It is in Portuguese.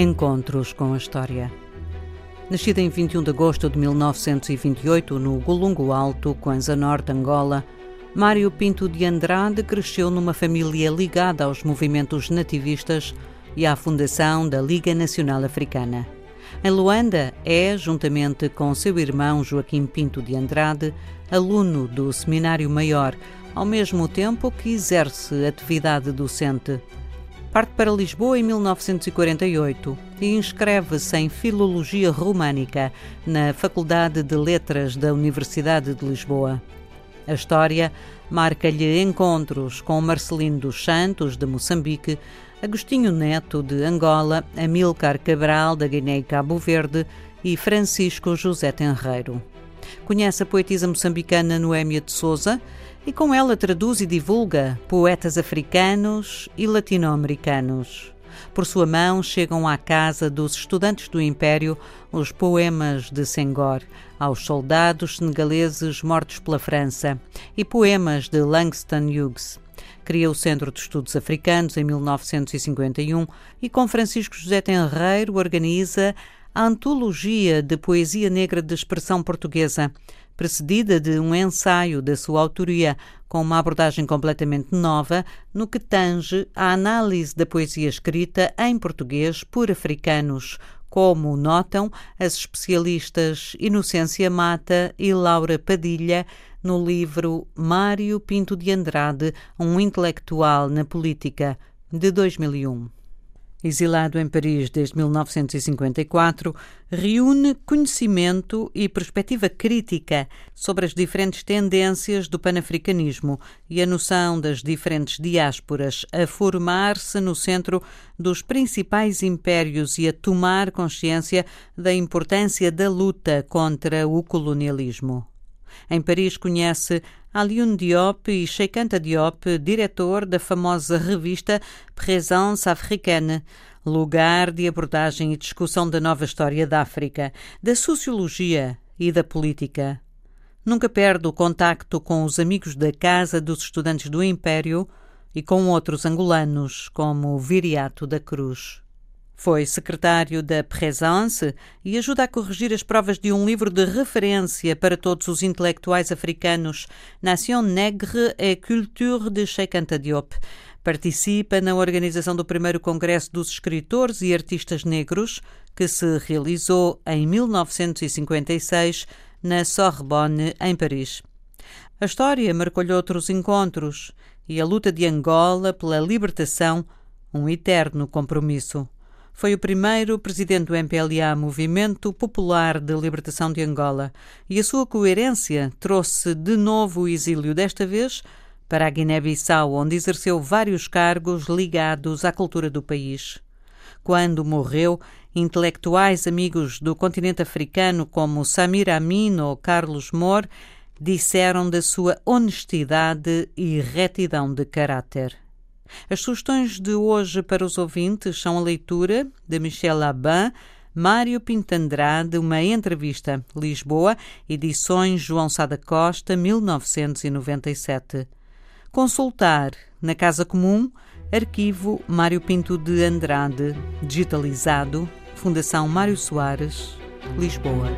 Encontros com a História. Nascido em 21 de agosto de 1928 no Golungo Alto, Kwanza Norte, Angola, Mário Pinto de Andrade cresceu numa família ligada aos movimentos nativistas e à fundação da Liga Nacional Africana. Em Luanda, é, juntamente com seu irmão Joaquim Pinto de Andrade, aluno do Seminário Maior, ao mesmo tempo que exerce atividade docente. Parte para Lisboa em 1948 e inscreve-se em Filologia Românica na Faculdade de Letras da Universidade de Lisboa. A história marca-lhe encontros com Marcelino dos Santos, de Moçambique, Agostinho Neto, de Angola, Amilcar Cabral, da Guiné e Cabo Verde e Francisco José Tenreiro. Conhece a poetisa moçambicana Noémia de Souza e com ela traduz e divulga poetas africanos e latino-americanos. Por sua mão chegam à casa dos estudantes do Império os poemas de Senghor, aos soldados senegaleses mortos pela França, e poemas de Langston Hughes. Cria o Centro de Estudos Africanos em 1951 e com Francisco José Tenreiro organiza a Antologia de Poesia Negra de Expressão Portuguesa, precedida de um ensaio da sua autoria, com uma abordagem completamente nova no que tange à análise da poesia escrita em português por africanos, como notam as especialistas Inocência Mata e Laura Padilha no livro Mário Pinto de Andrade, um intelectual na política, de 2001. Exilado em Paris desde 1954, reúne conhecimento e perspectiva crítica sobre as diferentes tendências do panafricanismo e a noção das diferentes diásporas a formar-se no centro dos principais impérios e a tomar consciência da importância da luta contra o colonialismo. Em Paris conhece Alioune Diop e Cheikh Anta Diop, diretor da famosa revista Présence Africaine, lugar de abordagem e discussão da nova história da África, da sociologia e da política. Nunca perde o contacto com os amigos da Casa dos Estudantes do Império e com outros angolanos, como Viriato da Cruz. Foi secretário da Présence e ajuda a corrigir as provas de um livro de referência para todos os intelectuais africanos, Nation Nègre et Culture de Cheikh Anta Diop. Participa na organização do primeiro Congresso dos Escritores e Artistas Negros, que se realizou em 1956 na Sorbonne, em Paris. A história marcou-lhe outros encontros e a luta de Angola pela libertação, um eterno compromisso. Foi o primeiro presidente do MPLA, Movimento Popular de Libertação de Angola, e a sua coerência trouxe de novo o exílio, desta vez para a Guiné-Bissau, onde exerceu vários cargos ligados à cultura do país. Quando morreu, intelectuais amigos do continente africano como Samir Amin ou Carlos Moore disseram da sua honestidade e retidão de caráter. As sugestões de hoje para os ouvintes são a leitura de Michel Laban, Mário Pintandrade, uma entrevista, Lisboa, edições João Sada Costa, 1997. Consultar na Casa Comum, arquivo Mário Pinto de Andrade, digitalizado, Fundação Mário Soares, Lisboa.